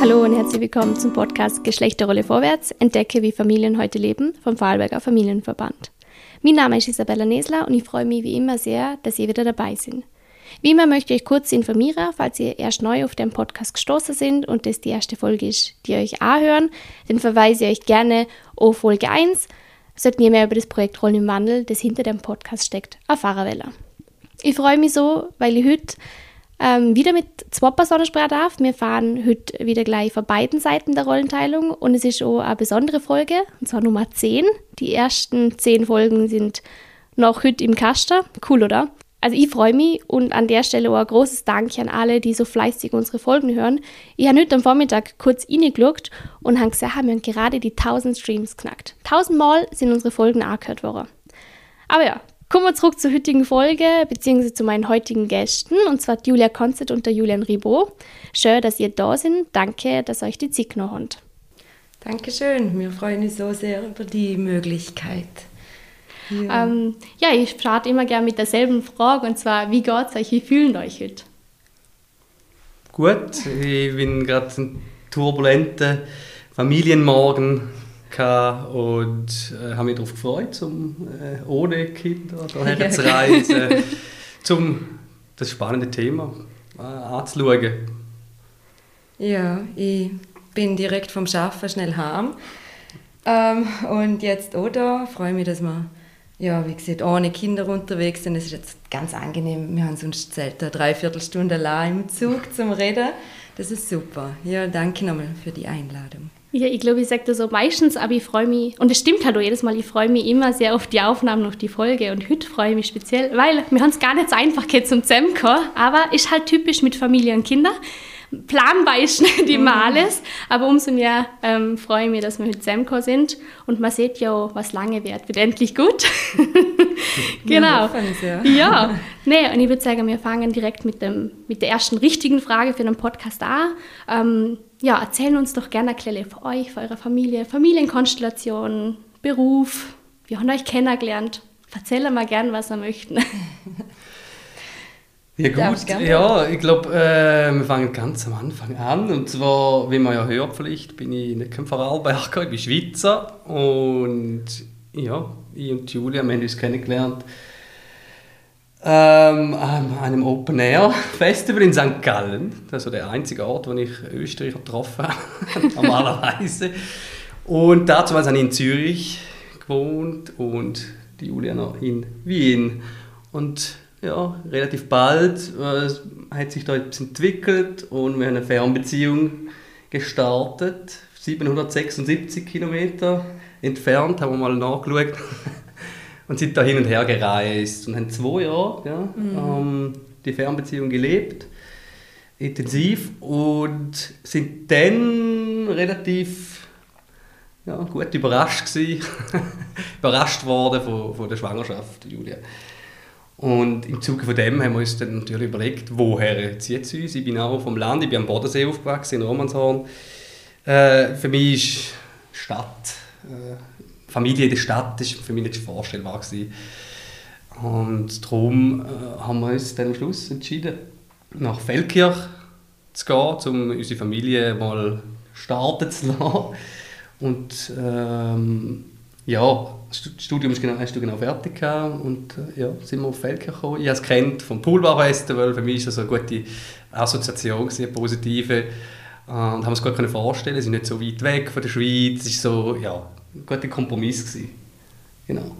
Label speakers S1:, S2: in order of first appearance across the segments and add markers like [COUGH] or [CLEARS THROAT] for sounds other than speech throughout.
S1: Hallo und herzlich willkommen zum Podcast Geschlechterrolle vorwärts. Entdecke, wie Familien heute leben vom Vorarlberger Familienverband. Mein Name ist Isabella Nesler und ich freue mich wie immer sehr, dass ihr wieder dabei seid. Wie immer möchte ich euch kurz informieren, falls ihr erst neu auf den Podcast gestoßen sind und das die erste Folge ist, die ihr euch anhören, dann verweise ich euch gerne auf Folge 1, sollten ihr mehr über das Projekt Rollen im Wandel, das hinter dem Podcast steckt, erfahren wollen. Ich freue mich so, weil ich heute ähm, wieder mit zwei Personen sprechen darf. Wir fahren heute wieder gleich von beiden Seiten der Rollenteilung und es ist auch eine besondere Folge, und zwar Nummer 10. Die ersten 10 Folgen sind noch heute im Kasten. Cool, oder? Also ich freue mich und an der Stelle auch ein großes Dank an alle, die so fleißig unsere Folgen hören. Ich habe heute am Vormittag kurz reingeschaut und habe gesehen, wir haben gerade die 1000 Streams knackt. 1000 Mal sind unsere Folgen angehört worden. Aber ja, kommen wir zurück zur heutigen Folge, beziehungsweise zu meinen heutigen Gästen, und zwar Julia Konzert und der Julian Ribot. Schön, dass ihr da sind. Danke, dass euch die Zeit genommen habt.
S2: Dankeschön. Wir freuen uns so sehr über die Möglichkeit.
S1: Ja, ähm, ja ich starte immer gerne mit derselben Frage und zwar, wie geht es euch? Wie fühlen euch heute?
S3: Gut, ich bin gerade einen turbulenten Familienmorgen und äh, habe mich darauf gefreut, um äh, ohne Kinder daher zu reisen, um das spannende Thema äh, anzuschauen.
S2: Ja, ich bin direkt vom Schaffen schnell heim ähm, und jetzt auch da freue mich, dass wir ja, wie gesagt, ohne Kinder unterwegs sind. Es ist jetzt ganz angenehm. Wir haben sonst selten eine Dreiviertelstunde allein im Zug zum Reden. Das ist super. Ja, danke nochmal für die Einladung.
S1: Ja, ich glaube, ich sage das so meistens, aber ich freue mich, und es stimmt halt auch jedes Mal, ich freue mich immer sehr auf die Aufnahmen, auf die Folge. Und heute freue ich mich speziell, weil wir haben es gar nicht so einfach geht zum Zusammenkommen, aber ist halt typisch mit Familie und Kindern planbar ist [LAUGHS] nicht immer mhm. alles, aber umso mehr ähm, freue ich mich, dass wir heute zusammengekommen sind und man sieht ja, was lange wird, wird endlich gut. [LAUGHS] genau. Ja, ja. Nee, und ich würde sagen, wir fangen direkt mit, dem, mit der ersten richtigen Frage für den Podcast an. Ähm, ja, erzählen uns doch gerne ein von euch, von eurer Familie, Familienkonstellation, Beruf, wie haben euch kennengelernt? Erzählen mal gerne, was ihr möchten. [LAUGHS]
S3: Ja gut, ja, ich glaube, äh, wir fangen ganz am Anfang an. Und zwar, wie man ja hört vielleicht, bin ich nicht kein Vorarlberger, ich bin Schweizer. Und ja, ich und Julia, wir haben uns kennengelernt ähm, an einem Open-Air-Festival in St. Gallen. Das ist der einzige Ort, wo ich Österreicher getroffen habe, [LAUGHS] normalerweise. Und dazu habe ich in Zürich gewohnt und die Julia noch in Wien. Und ja, relativ bald äh, hat sich da etwas entwickelt und wir haben eine Fernbeziehung gestartet. 776 Kilometer entfernt, haben wir mal nachgeschaut. [LAUGHS] und sind da hin und her gereist und haben zwei Jahre ja, mhm. ähm, die Fernbeziehung gelebt, intensiv und sind dann relativ ja, gut überrascht gewesen, [LAUGHS] überrascht worden von, von der Schwangerschaft, Julia. Und im Zuge von dem haben wir uns dann natürlich überlegt, woher zieht es uns? Ich bin auch vom Land, ich bin am Bodensee aufgewachsen, in Romanshorn. Äh, für mich ist Stadt, äh, Familie in der Stadt, ist für mich nicht vorstellbar gewesen. Und darum äh, haben wir uns dann am Schluss entschieden, nach Feldkirch zu gehen, um unsere Familie mal starten zu [LAUGHS] lassen. Und ähm, ja, Studium ist genau, hast du genau fertig gehabt und äh, ja, sind wir auf Feldkirch gekommen. Ich habe es kennt vom Poolbar Festival, für mich ist das eine gute Assoziation, eine positive. Äh, und haben es gut vorstellen, sie sind nicht so weit weg von der Schweiz, es war so, ja, ein guter Kompromiss. Gewesen. Genau.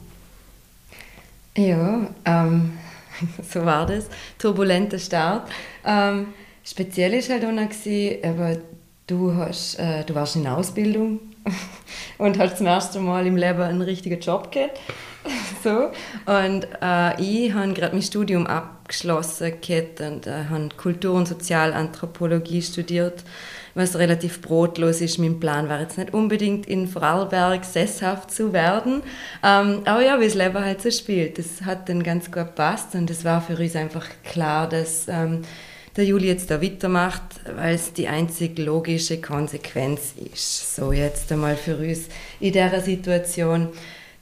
S2: Ja, ähm, [LAUGHS] so war das. Turbulenter Start. Ähm, speziell war halt auch noch, gewesen, du, hast, äh, du warst in Ausbildung [LAUGHS] und halt zum ersten Mal im Leben einen richtigen Job gehabt. [LAUGHS] so. Und äh, ich habe gerade mein Studium abgeschlossen und äh, habe Kultur- und Sozialanthropologie studiert, was relativ brotlos ist. Mein Plan war jetzt nicht unbedingt in Vorarlberg sesshaft zu werden, ähm, aber ja, wie das Leben halt so spielt, das hat dann ganz gut gepasst und es war für uns einfach klar, dass ähm, der Juli jetzt da weitermacht, weil es die einzig logische Konsequenz ist. So jetzt einmal für uns in dieser Situation,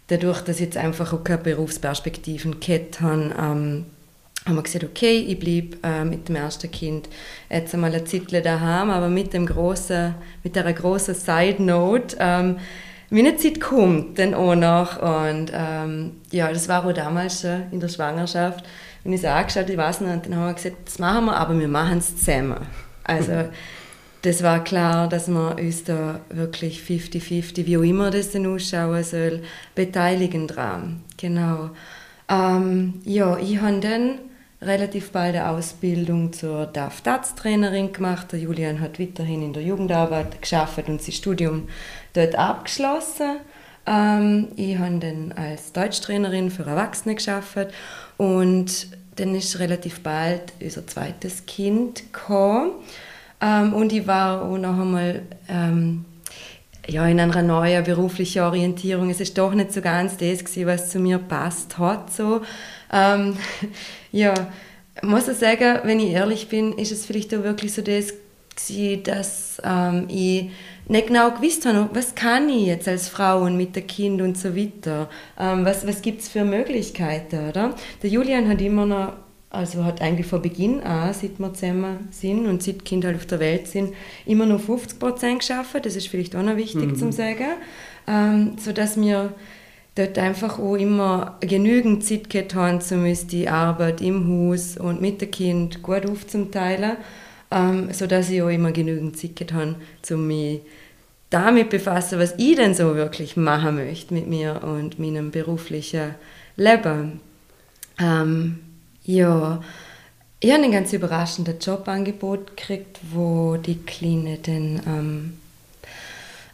S2: dadurch, dass ich jetzt einfach auch keine Berufsperspektiven gehabt habe, ähm, haben wir gesagt, okay, ich bleibe äh, mit dem ersten Kind jetzt einmal eine Zeit daheim, aber mit dem großen, mit der großen Side Note, ähm, wie eine Zeit kommt dann auch noch. Und ähm, ja, das war auch damals schon in der Schwangerschaft, wenn ich es angeschaut, ich weiß nicht, und dann haben wir gesagt, das machen wir, aber wir machen es zusammen. Also [LAUGHS] das war klar, dass wir uns da wirklich 50-50, wie auch immer das dann ausschauen soll, beteiligen dran. Genau. Ähm, ja, ich habe dann relativ bald eine Ausbildung zur DAF-DATS-Trainerin gemacht. Der Julian hat weiterhin in der Jugendarbeit geschafft und sein Studium dort abgeschlossen. Ähm, ich habe dann als Deutschtrainerin für Erwachsene geschafft und dann ist relativ bald unser zweites Kind gekommen. Ähm, und ich war auch noch einmal ähm, ja, in einer neuen beruflichen Orientierung. Es ist doch nicht so ganz das gewesen, was zu mir passt hat. So. Ähm, [LAUGHS] ja, muss ich sagen, wenn ich ehrlich bin, ist es vielleicht auch wirklich so das gewesen, dass ähm, ich nicht genau gewusst habe, was kann ich jetzt als Frau und mit dem Kind und so weiter. Ähm, was was gibt es für Möglichkeiten, oder? Der Julian hat immer noch also hat eigentlich von Beginn an, seit wir zusammen sind und seit Kinder halt auf der Welt sind, immer nur 50 Prozent geschafft. Das ist vielleicht auch noch wichtig mhm. zu sagen. Ähm, sodass wir dort einfach auch immer genügend Zeit gehabt haben, um die Arbeit im Haus und mit dem Kind gut aufzuteilen, ähm, sodass ich auch immer genügend Zeit habe, um mich damit befassen, was ich denn so wirklich machen möchte mit mir und meinem beruflichen Leben. Ähm, ja, ich habe ein ganz überraschendes Jobangebot gekriegt, wo die Kleine dann ähm,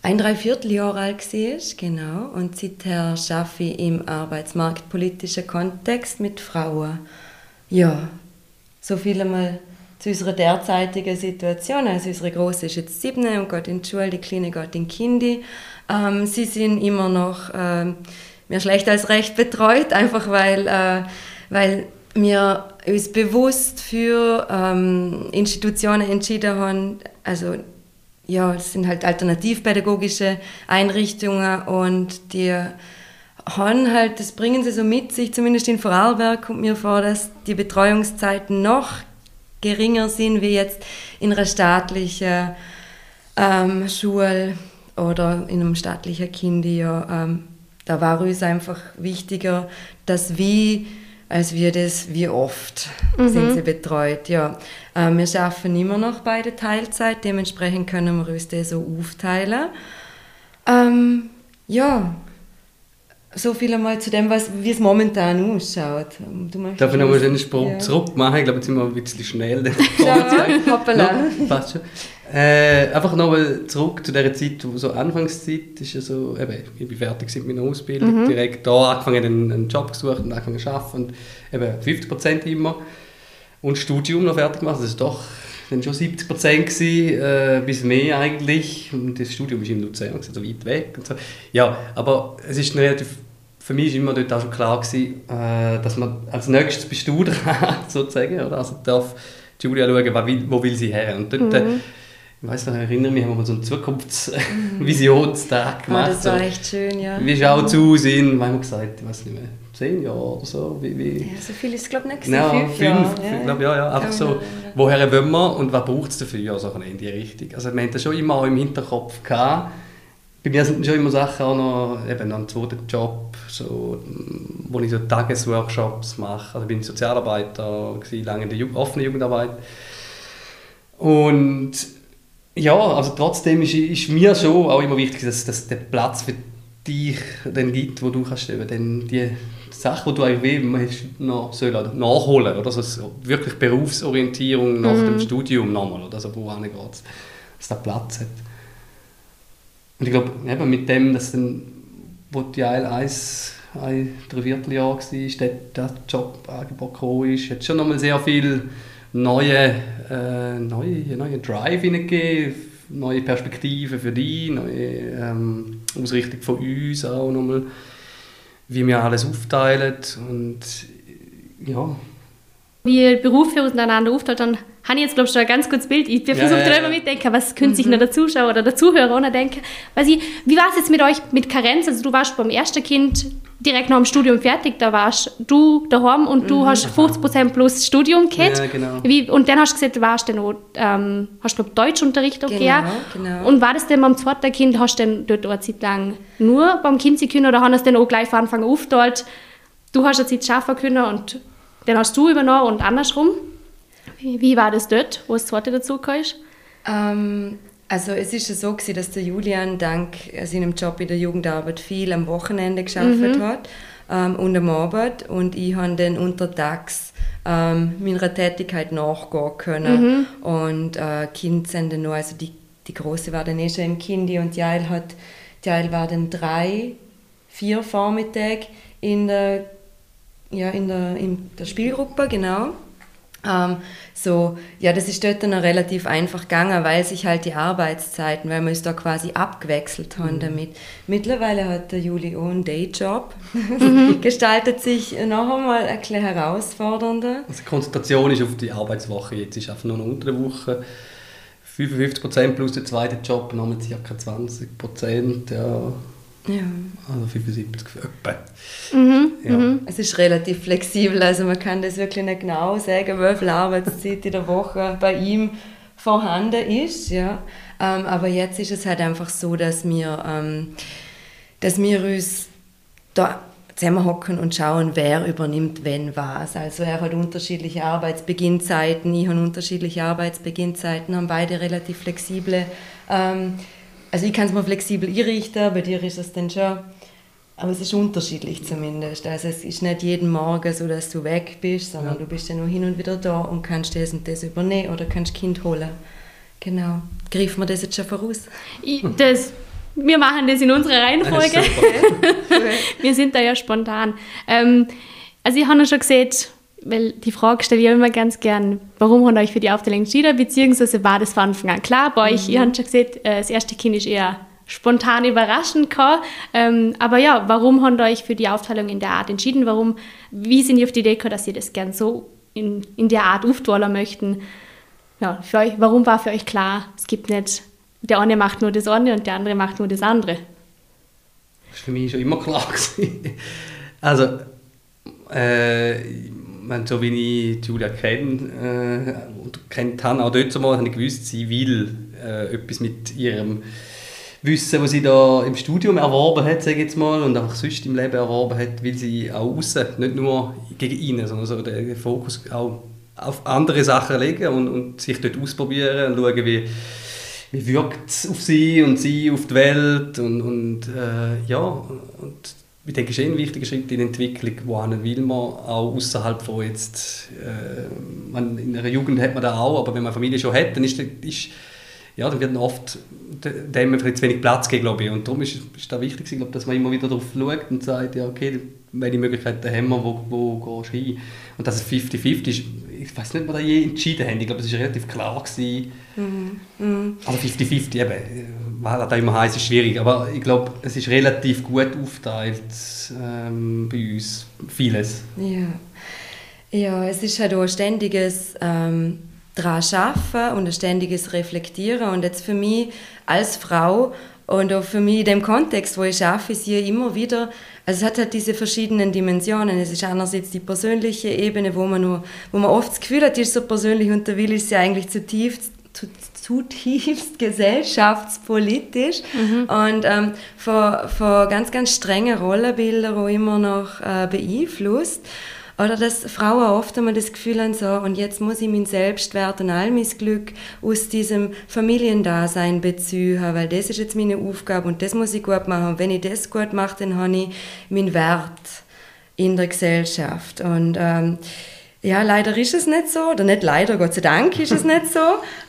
S2: ein Dreivierteljahr alt war, genau. Und seither arbeite ich im arbeitsmarktpolitischen Kontext mit Frauen. Ja, so viel einmal zu unserer derzeitigen Situation. Also unsere Große ist jetzt sieben und geht in die Schule, die Kleine geht in Kindi. Ähm, sie sind immer noch ähm, mehr schlecht als recht betreut, [LAUGHS] einfach weil, äh, weil wir uns bewusst für ähm, Institutionen entschieden haben, also ja, es sind halt alternativpädagogische Einrichtungen und die haben halt, das bringen sie so mit sich, zumindest in Vorarlberg kommt mir vor, dass die Betreuungszeiten noch geringer sind wie jetzt in einer staatlichen ähm, Schule oder in einem staatlichen Kindi. Ja, ähm, da war uns einfach wichtiger, dass wir als wir das, wie oft mhm. sind sie betreut. Ja. Äh, wir schaffen immer noch beide Teilzeit, dementsprechend können wir uns das so aufteilen. Ähm, ja, so viel einmal zu dem, was, wie es momentan ausschaut.
S3: Du Darf ich nochmal einen Sprung ja. zurück machen? Ich glaube, jetzt sind wir ein bisschen schnell. [LAUGHS]
S2: hoppala.
S3: No, passt schon. Äh, einfach nochmal zurück zu der Zeit, wo so Anfangszeit ist ja so, eben, ich bin fertig mit meiner Ausbildung, mhm. direkt da angefangen, einen, einen Job gesucht und angefangen zu arbeiten und eben 50 Prozent immer und Studium noch fertig gemacht, das ist doch dann schon 70 Prozent äh, bis mehr eigentlich und das Studium ist in Luzern, so weit weg und so. Ja, aber es ist relativ für mich war immer dort auch schon klar, gewesen, äh, dass man als nächstes bist du [LAUGHS] dran, sozusagen. Oder? Also darf Julia schauen, wo will, wo will sie her. Und dort, äh, mhm. ich weiß noch, ich erinnere mich, haben wir so einen Zukunftsvisionstag [LAUGHS] gemacht.
S2: Oh, das war echt schön, ja.
S3: Wie schaut es aus in, wir haben gesagt, ich weiß nicht mehr, zehn Jahre oder so. Wie, wie.
S2: Ja, so viel ist es glaube ich nicht,
S3: ja, fünf, fünf Jahre. Ja, glaub, ja, ja. Einfach so, woher wollen wir und was braucht es dafür? Also in die Richtung. Also wir haben das schon immer auch im Hinterkopf gehabt, bei mir sind schon immer Sachen auch noch, eben noch ein zweiter Job, so, wo ich so Tagesworkshops mache. Also bin ich Sozialarbeiter, lange in der Ju offenen Jugendarbeit. Und ja, also trotzdem ist, ist mir schon auch immer wichtig, dass, dass der Platz für dich dann gibt, wo du kannst eben dann die Sachen, die du eigentlich willst, noch soll nachholen oder so wirklich Berufsorientierung nach mm. dem Studium nochmal oder so, wo geht dass der Platz hat. Und ich glaube, eben mit dem, dass dann, wo die Eil 1 ein Dreivierteljahr war, dort das Jobangebot gekommen ist, hat schon nochmal sehr viel neue, äh, neue, neue Drive hineingegeben, neue Perspektiven für dich, neue ähm, Ausrichtung von uns auch nochmal, wie wir alles aufteilen und ja.
S1: Wie Berufe auseinander aufteilt, dann habe ich jetzt, glaube ich, schon ein ganz gutes Bild. Ich ja, versuche ja, ja. immer mitdenken, was könnte sich mhm. noch der Zuschauer oder der Zuhörer auch denken. Weil ich, wie war es jetzt mit euch mit Karenz? Also du warst beim ersten Kind direkt nach dem Studium fertig, da warst du daheim und du mhm. hast 50% plus Studium gehabt. Ja, genau. Wie, und dann hast du gesagt, warst du noch, ähm, hast du Deutschunterricht auch genau, genau. Und war das denn beim zweiten Kind, hast du denn dort eine Zeit lang nur beim Kind sein können oder haben es dann auch gleich von Anfang an aufgeteilt, du hast eine Zeit arbeiten können und dann hast du übernommen und andersrum? Wie, wie war das dort, wo das zweite dazu kam?
S2: Ähm, also es ist ja so gewesen, dass der Julian dank seinem Job in der Jugendarbeit viel am Wochenende geschafft mhm. hat ähm, und am Abend und ich habe dann untertags ähm, meiner Tätigkeit nachgehen können mhm. und äh, Kind sind dann noch, also die, die Große war dann eh schon im Kindi und Jael hat, Jael war dann drei, vier Vormittag in der, ja, in der, in der Spielgruppe, genau. Ähm, so, ja, das ist dort dann relativ einfach gegangen, weil sich halt die Arbeitszeiten, weil wir uns da quasi abgewechselt haben mhm. damit. Mittlerweile hat der Juli auch einen Dayjob, mhm. [LAUGHS] gestaltet sich noch einmal ein bisschen herausfordernder.
S3: Also die Konzentration ist auf die Arbeitswoche, jetzt ist einfach nur noch unter der Woche. 55% plus der zweite Job, nochmal ca. 20%, ja. Ja. Also 75 etwa.
S2: Mhm, ja. Mhm. Es ist relativ flexibel, also man kann das wirklich nicht genau sagen, wie viel Arbeitszeit in der Woche bei ihm vorhanden ist. Ja. Ähm, aber jetzt ist es halt einfach so, dass wir, ähm, dass wir uns da zusammenhocken und schauen, wer übernimmt wenn was. Also er hat unterschiedliche Arbeitsbeginnzeiten, ich habe unterschiedliche Arbeitsbeginnzeiten, haben beide relativ flexible ähm, also ich kann es mir flexibel einrichten, bei dir ist es dann schon, aber es ist unterschiedlich zumindest. Also es ist nicht jeden Morgen so, dass du weg bist, sondern ja. du bist dann nur hin und wieder da und kannst das und das übernehmen oder kannst Kind holen. Genau. Greifen wir das jetzt schon voraus?
S1: Ich, das, wir machen das in unserer Reihenfolge. [LAUGHS] wir sind da ja spontan. Ähm, also ich habe ja schon gesehen, weil die Frage stelle ich immer ganz gern, warum habt ihr euch für die Aufteilung entschieden, beziehungsweise war das von Anfang an klar bei euch? Mhm. Ihr habt schon gesehen, äh, das erste Kind ist eher spontan überraschend gekommen. Ähm, aber ja, warum habt ihr euch für die Aufteilung in der Art entschieden? Warum, wie sind ihr auf die Idee gekommen, dass ihr das gern so in, in der Art aufteilen möchten? Ja, für euch, warum war für euch klar, es gibt nicht, der eine macht nur das eine und der andere macht nur das andere?
S3: Das war für mich schon immer klar. [LAUGHS] also, äh, wenn, so wie ich Julia kenne äh, kennt habe, auch dort zumal, habe ich gewusst, sie will äh, etwas mit ihrem Wissen, was sie da im Studium erworben hat, sage jetzt mal, und auch sonst im Leben erworben hat, will sie auch außen, nicht nur gegen ihn, sondern so den Fokus auch auf andere Sachen legen und, und sich dort ausprobieren und schauen, wie, wie wirkt es auf sie und sie auf die Welt und, und äh, ja, und ich denke, ist ein wichtiger Schritt in der Entwicklung, wohin will man auch außerhalb von jetzt, äh, in einer Jugend hat man das auch, aber wenn man eine Familie schon hat, dann ist, ist ja, dann wird oft dem zu wenig Platz geben, glaube ich. Und darum ist es da wichtig, glaube, dass man immer wieder darauf schaut und sagt, ja, okay, welche Möglichkeiten haben wir, wo, wo gehst du hin? Und dass es 50-50 ist, ich weiß nicht, ob wir da je entschieden haben. Ich glaube, es war relativ klar. Gewesen. Mhm. Mhm. Aber 50-50, eben, was da immer heisst, ist schwierig. Aber ich glaube, es ist relativ gut aufgeteilt ähm, bei uns, vieles.
S2: Ja. ja, es ist halt auch ein ständiges... Ähm daran arbeiten und ein ständiges Reflektieren. Und jetzt für mich als Frau und auch für mich in dem Kontext, wo ich arbeite, ist hier immer wieder, also es hat halt diese verschiedenen Dimensionen. Es ist einerseits die persönliche Ebene, wo man, nur, wo man oft das Gefühl hat, die ist so persönlich und da will ich sie eigentlich zutiefst, zutiefst [LAUGHS] gesellschaftspolitisch mhm. und ähm, von, von ganz, ganz strengen Rollenbildern auch immer noch äh, beeinflusst. Oder dass Frauen oft einmal das Gefühl haben, so, und jetzt muss ich meinen Selbstwert und all mein Glück aus diesem Familiendasein beziehen, weil das ist jetzt meine Aufgabe und das muss ich gut machen. Und wenn ich das gut mache, dann habe ich meinen Wert in der Gesellschaft. Und ähm, ja, leider ist es nicht so, oder nicht leider, Gott sei Dank ist es [LAUGHS] nicht so,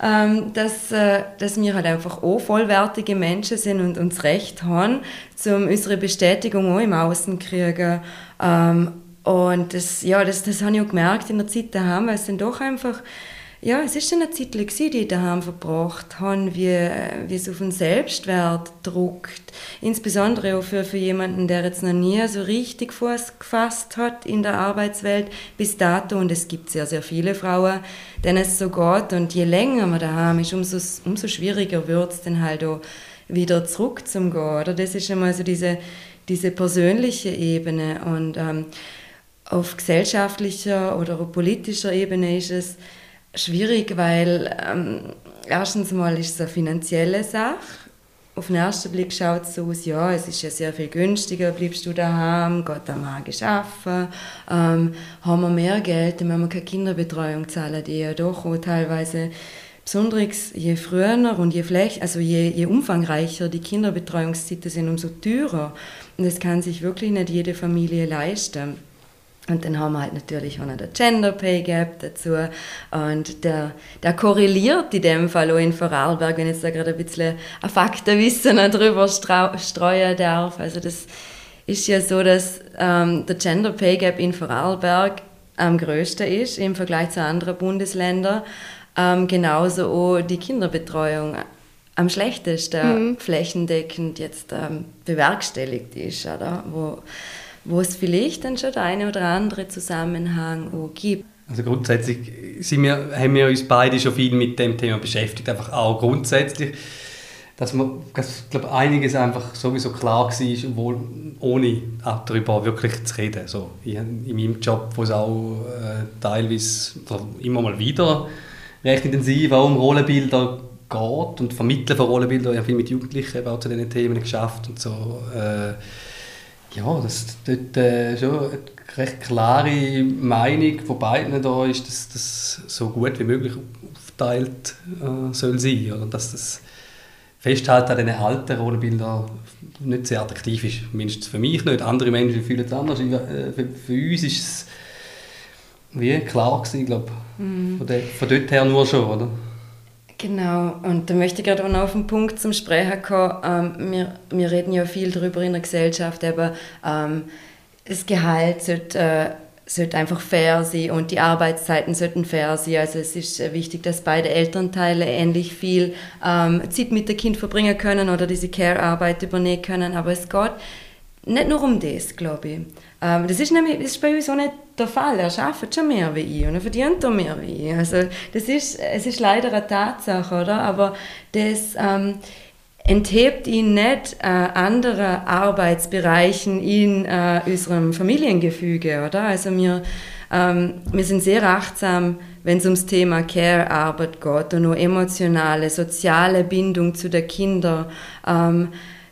S2: ähm, dass, äh, dass wir halt einfach auch vollwertige Menschen sind und uns Recht haben, um unsere Bestätigung auch im Außen zu kriegen. Ähm, und das, ja, das, das habe ich auch gemerkt in der Zeit daheim, weil es dann doch einfach, ja, es ist dann eine Zeit, die ich daheim verbracht habe, wie, wie es auf den Selbstwert druckt. Insbesondere auch für, für jemanden, der jetzt noch nie so richtig Fuß gefasst hat in der Arbeitswelt bis dato. Und es gibt sehr, sehr viele Frauen, denen es so geht. Und je länger man daheim ist, umso, umso schwieriger wird es dann halt auch wieder zurück zum Gehen. Oder? Das ist einmal so diese diese persönliche Ebene. Und ähm, auf gesellschaftlicher oder politischer Ebene ist es schwierig, weil ähm, erstens mal ist es eine finanzielle Sache. Auf den ersten Blick schaut es so aus, ja, es ist ja sehr viel günstiger, bleibst du daheim, geht am Morgen arbeiten, ähm, haben wir mehr Geld, dann wir keine Kinderbetreuung zahlen, die ja doch auch teilweise besonders je früher und je, flech, also je, je umfangreicher die Kinderbetreuungszeiten sind, umso teurer. Und das kann sich wirklich nicht jede Familie leisten. Und dann haben wir halt natürlich auch noch den Gender Pay Gap dazu. Und der, der korreliert in dem Fall auch in Vorarlberg, wenn ich jetzt da gerade ein bisschen ein Faktenwissen darüber streuen darf. Also das ist ja so, dass ähm, der Gender Pay Gap in Vorarlberg am größten ist im Vergleich zu anderen Bundesländern. Ähm, genauso auch die Kinderbetreuung am schlechtesten mhm. flächendeckend jetzt ähm, bewerkstelligt ist, oder? Wo, wo es vielleicht dann schon der eine oder andere Zusammenhang auch gibt.
S3: Also grundsätzlich sind wir, haben wir uns beide schon viel mit dem Thema beschäftigt, einfach auch grundsätzlich, dass man, dass, glaube einiges einfach sowieso klar war, obwohl, ohne auch darüber wirklich zu reden. So, in, in meinem Job, wo es auch äh, teilweise immer mal wieder recht intensiv auch um Rollenbilder geht und Vermitteln von Rollenbildern. Ich habe viel mit Jugendlichen auch zu diesen Themen geschafft und so. Äh, ja, das dort äh, schon eine recht klare Meinung von beiden da ist, dass das so gut wie möglich aufgeteilt äh, soll sein, oder dass das Festhalten an diesen alten Rollenbildern nicht sehr attraktiv ist, mindestens für mich nicht. Andere Menschen fühlen es anders. Äh, für, für uns ist es wie klar gewesen, glaube mhm. von, von dort her nur schon, oder?
S2: Genau, und da möchte ich gerade auch noch auf den Punkt zum Sprechen kommen. Ähm, wir, wir reden ja viel darüber in der Gesellschaft, aber ähm, das Gehalt sollte, äh, sollte einfach fair sein und die Arbeitszeiten sollten fair sein. Also es ist äh, wichtig, dass beide Elternteile ähnlich viel ähm, Zeit mit dem Kind verbringen können oder diese Care-Arbeit übernehmen können. Aber es geht nicht nur um das, glaube ich. Ähm, das, ist nämlich, das ist bei uns auch nicht der Fall. Er arbeitet schon mehr wie ich und er verdient auch mehr wie ich. Also das ist, es ist leider eine Tatsache, oder? Aber das ähm, enthebt ihn nicht äh, anderen Arbeitsbereichen in äh, unserem Familiengefüge, oder? Also wir, ähm, wir sind sehr achtsam, wenn es ums Thema Care-Arbeit geht und nur emotionale, soziale Bindung zu den Kindern, ähm,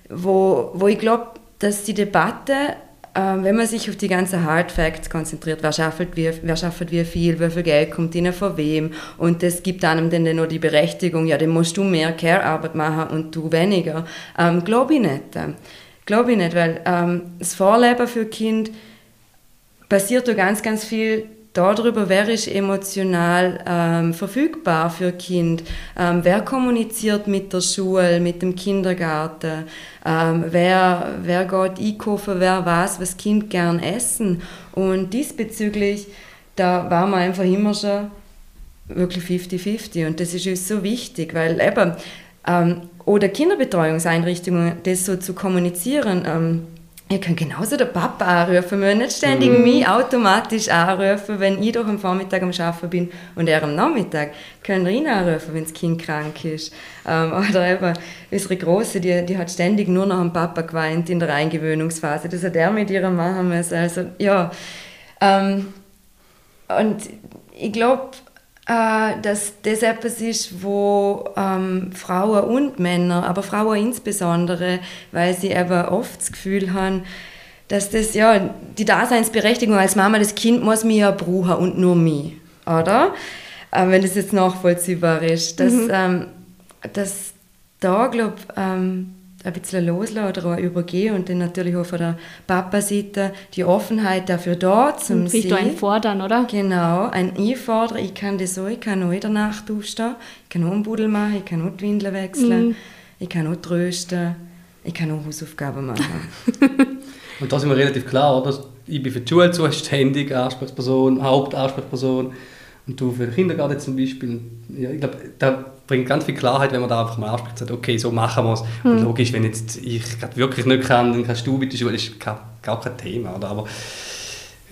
S2: wo, wo ich glaube, dass die Debatte, wenn man sich auf die ganzen Hard Facts konzentriert, wer schafft wie, wer schafft wie viel, wie viel Geld kommt ihnen von wem und das gibt einem dann nur die Berechtigung, ja, dann musst du mehr Care-Arbeit machen und du weniger. Ähm, Glaube ich nicht. Glaube ich nicht, weil ähm, das Vorleben für Kind passiert da ganz, ganz viel darüber, wer ist emotional ähm, verfügbar für Kind, ähm, wer kommuniziert mit der Schule, mit dem Kindergarten, ähm, wer, wer geht einkaufen, wer weiß, was Kind gern essen. Und diesbezüglich, da war man einfach immer schon wirklich 50-50 und das ist uns so wichtig, weil eben, ähm, oder Kinderbetreuungseinrichtungen, das so zu kommunizieren, ähm, Ihr könnt genauso den Papa anrufen. Wir müssen nicht ständig mhm. mich automatisch anrufen, wenn ich doch am Vormittag am Arbeiten bin und er am Nachmittag. Können ihn anrufen, wenn das Kind krank ist. Ähm, [LAUGHS] oder eben unsere Große, die, die hat ständig nur noch am Papa geweint in der Eingewöhnungsphase. Das hat er mit ihr machen müssen. Also, ja. Ähm, und ich glaube, äh, dass das etwas ist, wo ähm, Frauen und Männer, aber Frauen insbesondere, weil sie eben oft das Gefühl haben, dass das ja die Daseinsberechtigung als Mama, das Kind muss mich ja brauchen und nur mich, oder? Äh, wenn das jetzt nachvollziehbar ist, dass, mhm. ähm, dass da glaube ähm, ein bisschen loslassen oder auch übergehen und dann natürlich auch von der Papa-Seite die Offenheit dafür da zum
S1: Vielleicht auch ein Fordern, oder?
S2: Genau, ein Einfordern. Ich kann das so, ich kann auch in der Nacht aufstehen, ich kann auch einen Budel machen, ich kann auch die Windeln wechseln, mm. ich kann auch trösten, ich kann auch Hausaufgaben machen. [LAUGHS]
S3: und da sind wir relativ klar, oder? Ich bin für die Schule zuständig, Ansprechperson, Hauptansprechperson und du für den Kindergarten zum Beispiel. Ja, ich glaube, da bringt ganz viel Klarheit, wenn man da einfach mal anspricht und sagt, okay, so machen wir es. Mhm. Und logisch, wenn jetzt ich wirklich nicht kann, dann kannst du bitte Schule, ist gar, gar kein Thema. Oder? Aber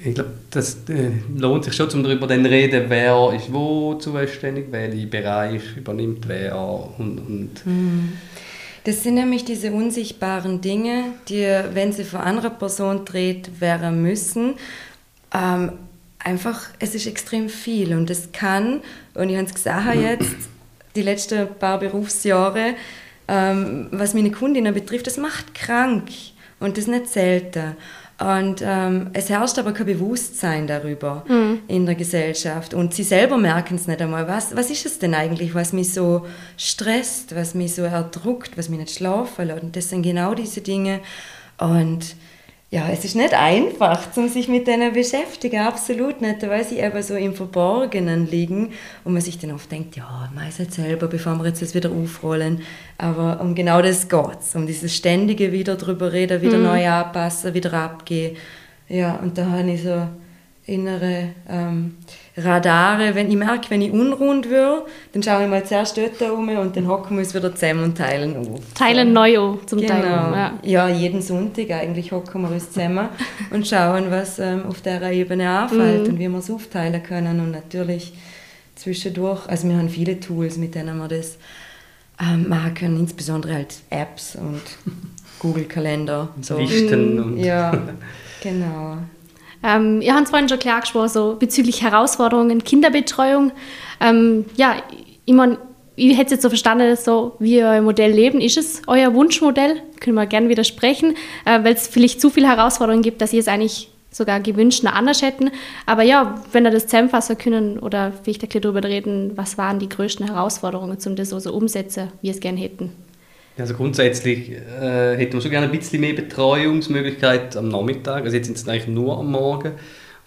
S3: ich glaube, das äh, lohnt sich schon, um darüber zu reden, wer ist wo zuständig, welchen Bereich übernimmt wer und, und
S2: mhm. Das sind nämlich diese unsichtbaren Dinge, die, wenn sie vor anderer Person dreht, wären müssen. Ähm, einfach, es ist extrem viel und es kann, und ich habe es gesagt [CLEARS THROAT] jetzt, die letzten paar Berufsjahre, ähm, was meine Kundinnen betrifft, das macht krank und das nicht selten. Und ähm, es herrscht aber kein Bewusstsein darüber mhm. in der Gesellschaft. Und sie selber merken es nicht einmal. Was, was ist es denn eigentlich, was mich so stresst, was mich so erdrückt, was mich nicht schlafen lässt? Und das sind genau diese Dinge. Und ja, es ist nicht einfach, um sich mit denen beschäftigen, absolut nicht, weil sie eben so im Verborgenen liegen und man sich dann oft denkt, ja, man ist jetzt selber, bevor wir jetzt das wieder aufrollen. Aber um genau das geht es, um dieses ständige wieder drüber reden, wieder mhm. neu anpassen, wieder abgehen. Ja, und da habe ich so innere ähm, Radare. Wenn ich merke, wenn ich unrund würde, dann schaue ich mal zuerst dort um und dann hocken wir uns wieder zusammen und teilen auf.
S1: Teilen so. neu auf, zum
S2: genau.
S1: Teil.
S2: Ja. ja, jeden Sonntag eigentlich hocken wir uns zusammen [LAUGHS] und schauen, was ähm, auf dieser Ebene anfällt mhm. und wie wir es aufteilen können. Und natürlich zwischendurch, also wir haben viele Tools, mit denen wir das ähm, machen können, insbesondere halt Apps und [LAUGHS] Google-Kalender.
S3: So. Listen und...
S2: Ja, genau.
S1: Ähm, ihr habt vorhin schon klar gesprochen, so bezüglich Herausforderungen, Kinderbetreuung. Ähm, ja, ich meine, ich hätte es jetzt so verstanden, so wie euer Modell leben. Ist es euer Wunschmodell? Können wir gerne widersprechen, äh, weil es vielleicht zu viele Herausforderungen gibt, dass ihr es eigentlich sogar gewünscht noch anders hätten. Aber ja, wenn ihr das zusammenfassen können oder vielleicht ein bisschen darüber reden, was waren die größten Herausforderungen, um das so, so umsetzen, wie es gerne hätten?
S3: Also grundsätzlich äh, hätten wir schon gerne ein bisschen mehr Betreuungsmöglichkeit am Nachmittag. Also jetzt sind es eigentlich nur am Morgen.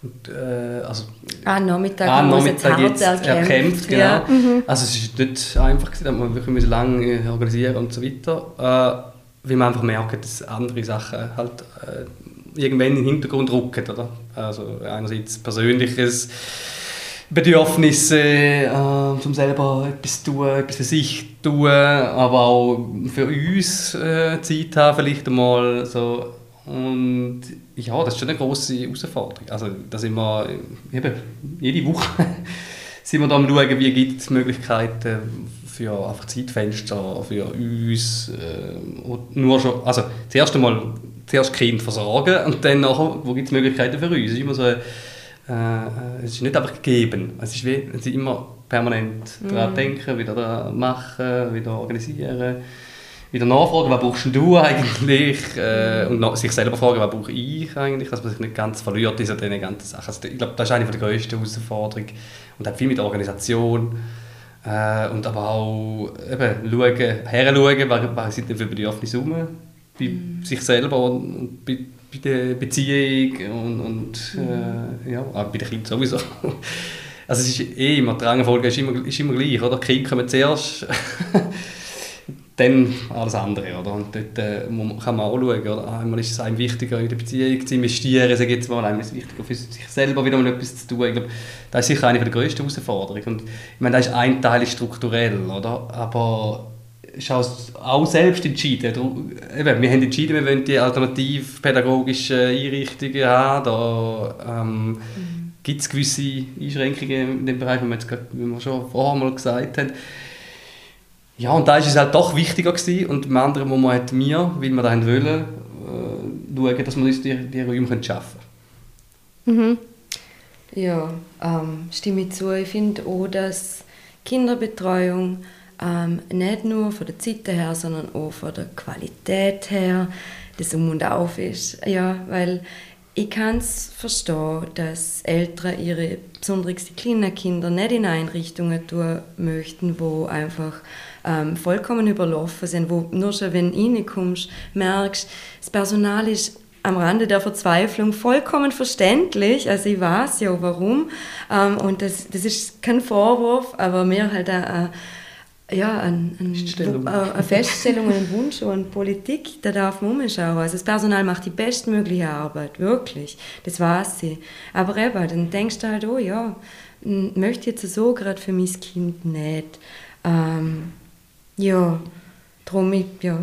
S3: Und, äh, also,
S2: ah, Nachmittag,
S3: ah, Nachmittag jetzt, jetzt erkämpft. genau. Ja. Mhm. Also es ist nicht einfach, man wirklich lange organisieren und so weiter. Äh, weil man einfach merkt, dass andere Sachen halt äh, irgendwann in den Hintergrund rücken. Oder? Also einerseits persönliches Bedürfnisse, äh, um selber etwas tun, etwas für sich tun, aber auch für uns äh, Zeit haben vielleicht einmal so. Und ja, das ist schon eine große Herausforderung. Also da sind wir eben jede Woche [LAUGHS] sind wir da am schauen, wie gibt es Möglichkeiten für einfach Zeitfenster für uns. Äh, nur schon, also zuerst einmal zuerst Kind versorgen und dann nachher, wo gibt es Möglichkeiten für uns. Das ist immer so eine, äh, es ist nicht einfach gegeben. Es ist, wie, es ist immer permanent mhm. daran denken, wieder machen, wieder organisieren, wieder nachfragen, was brauchst du eigentlich? Äh, und sich selber fragen, was brauche ich eigentlich? Dass man sich nicht ganz verliert in diesen ganzen Sachen. Also, ich glaube, das ist eine der grössten Herausforderungen und hat viel mit Organisation äh, und aber auch eben schauen, heranschauen, was, was sind denn für Bedürfnisse rum, bei mhm. sich selber und bei bei der Beziehung und, und mhm. äh, ja, bei den Kindern sowieso. [LAUGHS] Also es ist eh immer, die Rangfolge ist immer, ist immer gleich, oder? Die Kinder kommen zuerst, [LAUGHS] dann alles andere, oder? Und dort äh, kann man auch schauen, oder? Einmal ist es einem wichtiger, in der Beziehung zu investieren, sage jetzt mal, einmal ist es wichtiger, für sich selber wieder mal etwas zu tun. Ich glaube, das ist sicher eine der grössten Herausforderungen. Und ich meine, das ist ein Teil strukturell, oder? Aber ist auch selbst entschieden. Wir haben entschieden, wir wollen die alternativpädagogischen Einrichtungen haben. Da ähm, mhm. gibt es gewisse Einschränkungen in dem Bereich, wie wir, jetzt, wie wir schon vorher mal gesagt haben. Ja, und da ist es halt doch wichtiger gewesen. Und im anderen Moment wir, weil wir da wollen, äh, schauen, dass wir uns die, die Räume schaffen
S2: können. Mhm. Ja, ähm, stimme ich zu. Ich finde auch, dass Kinderbetreuung ähm, nicht nur von der Zeit her, sondern auch von der Qualität her, das um und auf ist. Ja, weil ich kann es verstehen, dass Eltern ihre, besonders kleinen Kinder, nicht in Einrichtungen tun möchten, wo einfach ähm, vollkommen überlaufen sind, wo nur schon, wenn du reinkommst, merkst, das Personal ist am Rande der Verzweiflung vollkommen verständlich. Also ich weiß ja warum. Ähm, und das, das ist kein Vorwurf, aber mir halt auch ja, ein, ein. Äh, eine Feststellung, ein Wunsch und Politik, da darf man umschauen. Also das Personal macht die bestmögliche Arbeit, wirklich, das weiß sie. Aber eben, dann denkst du halt, oh ja, möchte jetzt so gerade für mein Kind nicht. Ähm, ja, darum, ja,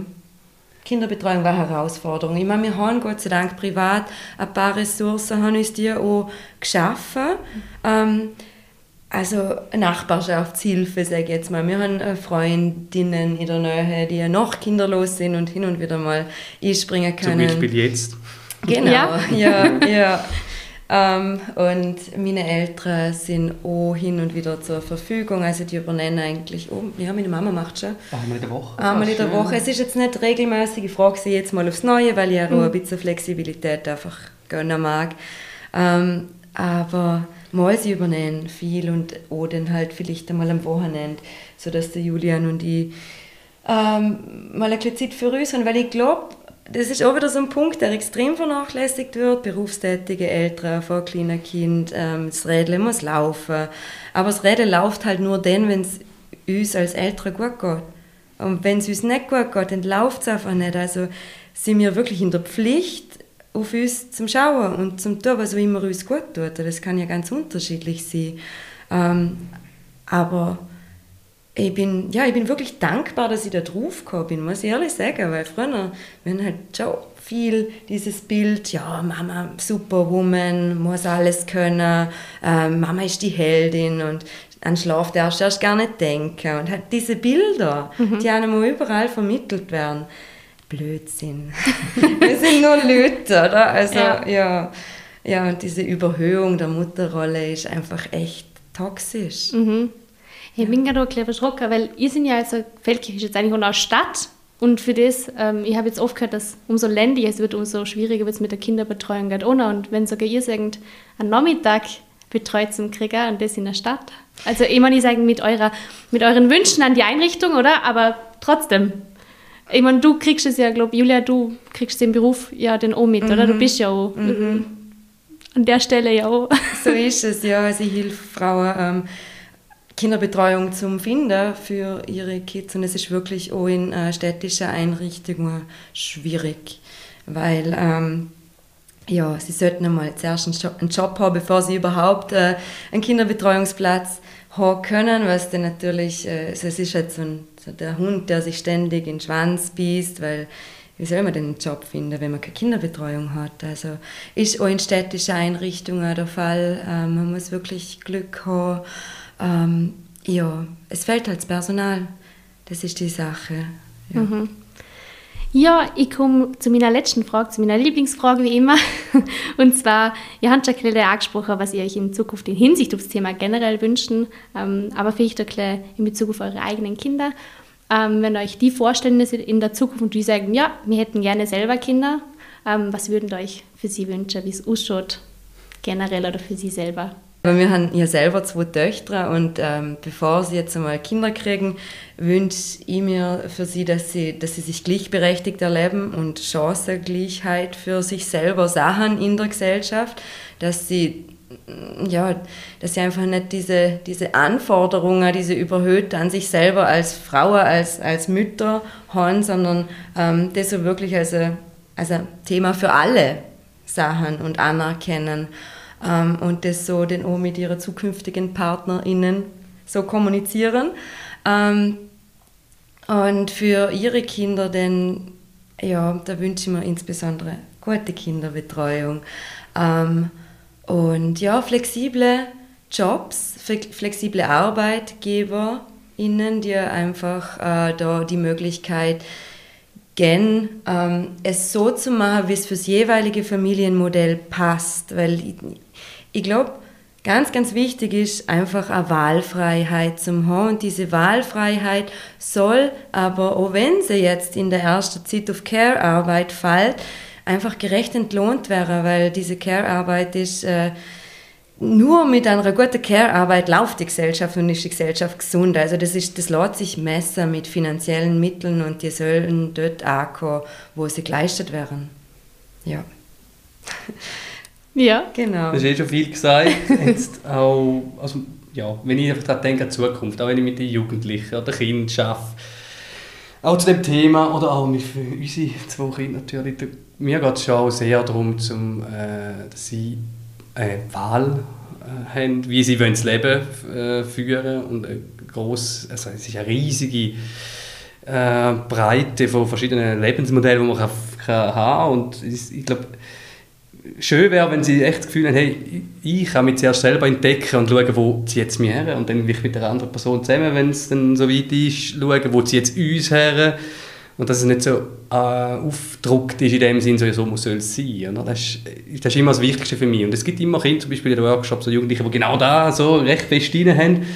S2: Kinderbetreuung war eine Herausforderung. Ich meine, wir haben Gott sei Dank privat ein paar Ressourcen, haben uns die auch geschaffen. Ähm, also Nachbarschaftshilfe, sage ich jetzt mal. Wir haben äh, Freundinnen in der Nähe, die noch kinderlos sind und hin und wieder mal einspringen können.
S3: Zum Beispiel jetzt.
S2: Genau, ja, ja. ja. Ähm, und meine Eltern sind auch hin und wieder zur Verfügung. Also die übernehmen eigentlich, oh, ja, meine Mama macht schon.
S3: Einmal in der Woche.
S2: Einmal in der Woche. Es ist jetzt nicht regelmäßig, ich frage sie jetzt mal aufs Neue, weil ich ja mhm. auch ein bisschen Flexibilität einfach gönnen mag. Ähm, aber mal sie übernehmen viel und auch dann halt vielleicht einmal am Wochenende, sodass der Julian und ich ähm, mal ein Zeit für uns haben, weil ich glaube, das ist auch wieder so ein Punkt, der extrem vernachlässigt wird. Berufstätige Eltern vor kleinen Kind, ähm, das Rädchen muss laufen. Aber das Rädchen läuft halt nur dann, wenn es uns als Eltern gut geht. Und wenn es uns nicht gut geht, dann läuft es einfach nicht. Also sind wir wirklich in der Pflicht, auf uns zum Schauen und zum tun, was immer uns gut tut. Das kann ja ganz unterschiedlich sein. Ähm, aber ich bin, ja, ich bin wirklich dankbar, dass ich da drauf gekommen bin, muss ich ehrlich sagen, weil früher, wenn halt schon viel dieses Bild, ja, Mama, Superwoman, muss alles können, äh, Mama ist die Heldin und an Schlaf darfst du erst gar nicht denken und halt diese Bilder, mhm. die einem überall vermittelt werden, Blödsinn. [LAUGHS] Wir sind nur Leute, oder? Also, ja. ja. Ja, und diese Überhöhung der Mutterrolle ist einfach echt toxisch.
S1: Mhm. Ich bin gerade auch ein erschrocken, weil ihr sind ja, also Feldkirch ist jetzt eigentlich auch eine Stadt und für das, ähm, ich habe jetzt oft gehört, dass umso ländlicher es wird, umso schwieriger wird es mit der Kinderbetreuung geht ohne. Und wenn sogar ihr sagt, einen Nachmittag betreut zum Krieger und das in der Stadt. Also ich meine, ich sage mit, eurer, mit euren Wünschen an die Einrichtung, oder? Aber trotzdem, ich meine, du kriegst es ja, glaube Julia, du kriegst den Beruf ja den auch mit, mhm. oder? Du mhm. bist ja auch mhm. an der Stelle ja auch. [LAUGHS]
S2: So ist es, ja. Also ich helfe Frauen, ähm, Kinderbetreuung zum Finden für ihre Kids und es ist wirklich auch in äh, städtischen Einrichtungen schwierig, weil ähm, ja, sie sollten einmal zuerst einen Job, haben, bevor sie überhaupt äh, einen Kinderbetreuungsplatz haben können, was dann natürlich, äh, also es ist halt so, ein, so, der Hund, der sich ständig in den Schwanz beißt, weil wie soll man denn einen Job finden, wenn man keine Kinderbetreuung hat? Also ist auch in städtischen Einrichtungen der Fall. Ähm, man muss wirklich Glück haben. Ähm, ja, es fehlt halt das Personal. Das ist die Sache. Ja.
S1: Mhm. Ja, ich komme zu meiner letzten Frage, zu meiner Lieblingsfrage wie immer. [LAUGHS] Und zwar, ihr habt schon ein angesprochen, was ihr euch in Zukunft in Hinsicht auf das Thema generell wünschen, ähm, aber vielleicht auch in Bezug auf eure eigenen Kinder. Ähm, wenn euch die vorstellen in der Zukunft und die sagen, ja, wir hätten gerne selber Kinder, ähm, was würden euch für sie wünschen, wie es ausschaut, generell oder für sie selber?
S2: Wir haben ja selber zwei Töchter und ähm, bevor sie jetzt einmal Kinder kriegen, wünsche ich mir für sie dass, sie, dass sie sich gleichberechtigt erleben und Chancengleichheit für sich selber sahen in der Gesellschaft, dass sie ja, dass sie einfach nicht diese, diese Anforderungen, diese überhöht an sich selber als Frau, als, als Mütter haben, sondern ähm, das so wirklich als ein, als ein Thema für alle Sachen und anerkennen ähm, und das so dann auch mit ihren zukünftigen PartnerInnen so kommunizieren. Ähm, und für ihre Kinder dann, ja, da wünsche ich mir insbesondere gute Kinderbetreuung. Ähm, und ja, flexible Jobs, flexible ArbeitgeberInnen, die einfach äh, da die Möglichkeit gern ähm, es so zu machen, wie es fürs jeweilige Familienmodell passt. Weil ich, glaube, ganz, ganz wichtig ist einfach eine Wahlfreiheit zum haben. Und diese Wahlfreiheit soll aber, auch wenn sie jetzt in der ersten Zeit auf Care-Arbeit fällt, einfach gerecht entlohnt werden, weil diese Care-Arbeit ist... Äh, nur mit einer guten Care-Arbeit läuft die Gesellschaft und ist die Gesellschaft gesund. Also das, ist, das lässt sich messen mit finanziellen Mitteln und die sollen dort ankommen, wo sie geleistet werden. Ja. [LAUGHS]
S1: Ja.
S3: Genau. Das ist eh schon viel gesagt. Jetzt auch, also, ja, wenn ich einfach daran denke, an die Zukunft, auch wenn ich mit den Jugendlichen oder Kindern arbeite, auch zu dem Thema, oder auch mit unsere zwei Kinder natürlich, mir geht es schon auch sehr darum, zum, äh, dass sie eine Wahl äh, haben, wie sie wollen das Leben äh, führen und groß, also es ist eine riesige äh, Breite von verschiedenen Lebensmodellen, die man kann, kann haben und ich, ich glaube, schön wäre, wenn sie echt das Gefühl haben, hey, ich kann mich zuerst selber entdecken und schauen, wo zieht es mich her und dann will ich mit der anderen Person zusammen, wenn es dann so weit ist, schauen, wo zieht es uns her und dass es nicht so äh, aufgedruckt ist in dem Sinn, so, so soll es sein. Das, ist, das ist immer das Wichtigste für mich. Und es gibt immer Kinder, zum Beispiel in den Workshops, so Jugendliche, die genau da so recht fest rein haben.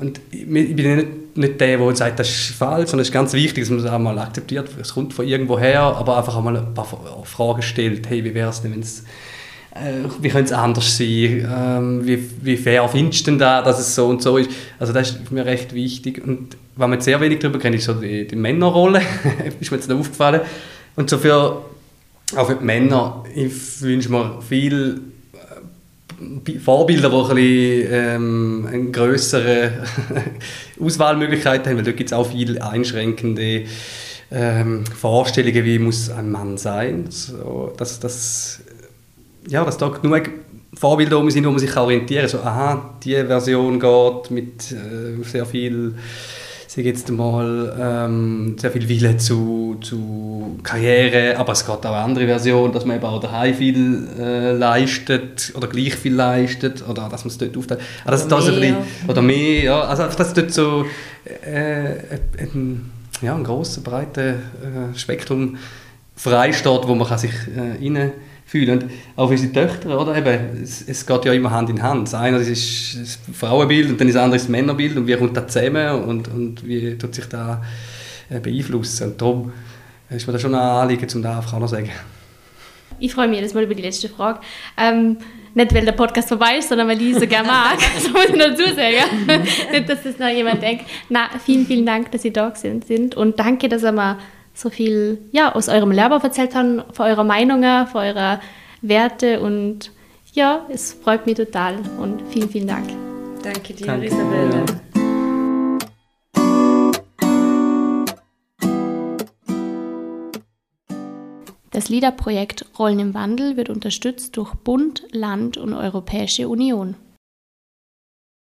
S3: Und ich bin nicht, nicht der, der sagt, das ist falsch, sondern es ist ganz wichtig, dass man es auch mal akzeptiert. Es kommt von irgendwo her, aber einfach auch mal ein paar Fragen stellt. Hey, wie wäre es denn, wenn es äh, wie könnte es anders sein? Ähm, wie, wie fair findest du denn da, dass es so und so ist? Also das ist mir recht wichtig. Und was man sehr wenig darüber kennt, ist so die, die Männerrolle. [LAUGHS] ist mir jetzt aufgefallen. Und so für, auch für die Männer, ich wünsche mir viel Vorbilder, die ein bisschen, ähm, eine grössere [LAUGHS] Auswahlmöglichkeiten haben, weil dort gibt es auch viele einschränkende ähm, Vorstellungen, wie muss ein Mann sein. So, dass, dass ja, dass da genug Vorbilder um sind, wo man sich orientieren kann. So, aha, diese Version geht mit äh, sehr viel, sage jetzt mal, ähm, sehr viel Wille zu, zu Karriere, aber es geht auch eine andere Version, dass man eben auch daheim viel äh, leistet oder gleich viel leistet oder dass man es dort aufteilt. Also, oder, mehr. Bisschen, oder mehr, ja. Also dass dort so äh, ein, ja, ein grosses, breites äh, Spektrum freisteht, wo man kann sich äh, rein fühlen. Und auch für unsere Töchter, oder? Eben, es, es, geht ja immer Hand in Hand. Das eine ist das Frauenbild und dann das andere ist das Männerbild und wie kommt das zusammen und, und wie tut sich das äh, beeinflussen. Und darum ist mir das schon ein Anliegen, um das einfach auch noch zu sagen.
S1: Ich freue mich jedes Mal über die letzte Frage. Ähm, nicht, weil der Podcast vorbei ist, sondern weil ich so gerne mag. [LAUGHS] das muss ich dazu sagen. nicht, dass das noch jemand denkt. Na, vielen, vielen Dank, dass Sie da sind. Und danke, dass ihr mal so viel ja, aus eurem Leben erzählt haben, von eurer Meinungen, von eurer Werte und ja, es freut mich total und vielen, vielen Dank.
S2: Danke dir, Danke. Isabella.
S1: Das LIDA-Projekt Rollen im Wandel wird unterstützt durch Bund, Land und Europäische Union.